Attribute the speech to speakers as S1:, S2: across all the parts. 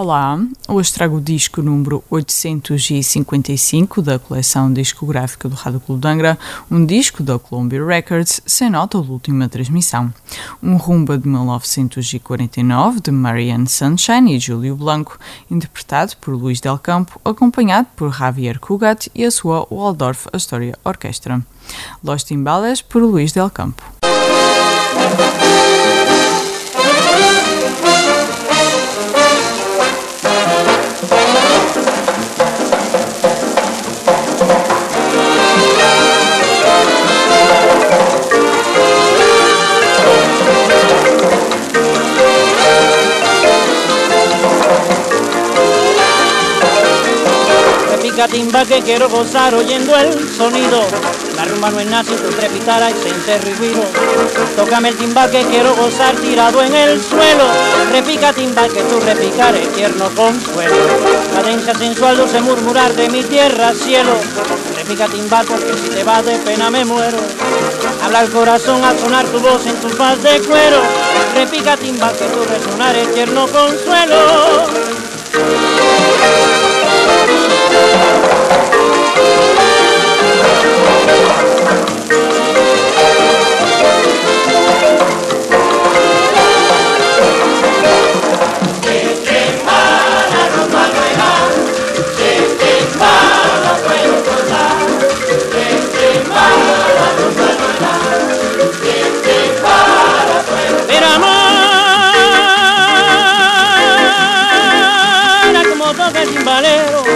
S1: Olá, hoje trago o disco número 855 da coleção discográfica do Rádio Clube de Angra, um disco da Columbia Records, sem nota da última transmissão. Um rumba de 1949 de Marianne Sunshine e Júlio Blanco, interpretado por Luís Del Campo, acompanhado por Javier Cugat e a sua Waldorf Astoria Orquestra. Los Timbales por Luís Del Campo.
S2: Timba que quiero gozar oyendo el sonido. La rumba no es sin tu trepitara y sin ruido. Tócame el timba que quiero gozar tirado en el suelo. Repica timba que tú repicares tierno consuelo. Cadencia sensual dulce murmurar de mi tierra cielo. Repica timba porque si te vas de pena me muero. Habla el corazón al sonar tu voz en tu faz de cuero. Repica timba que tú resonares tierno consuelo.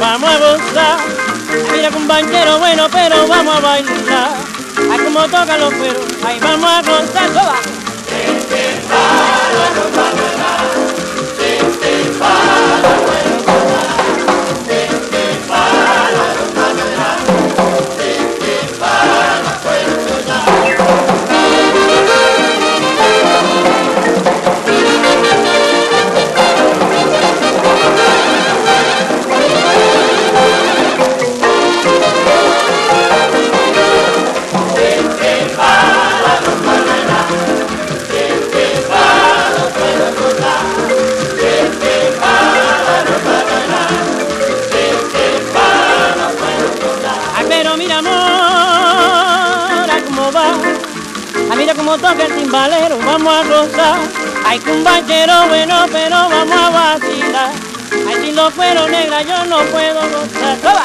S2: Vamos a gozar. Mira compañero bueno, pero vamos a bailar. Ay, como tocan los cueros, ahí vamos a gozar. Como toca el timbalero, vamos a gozar. Hay compañero bueno, pero vamos a vacilar. Ay, si lo fuero negra, yo no puedo gozar. ¡Toba!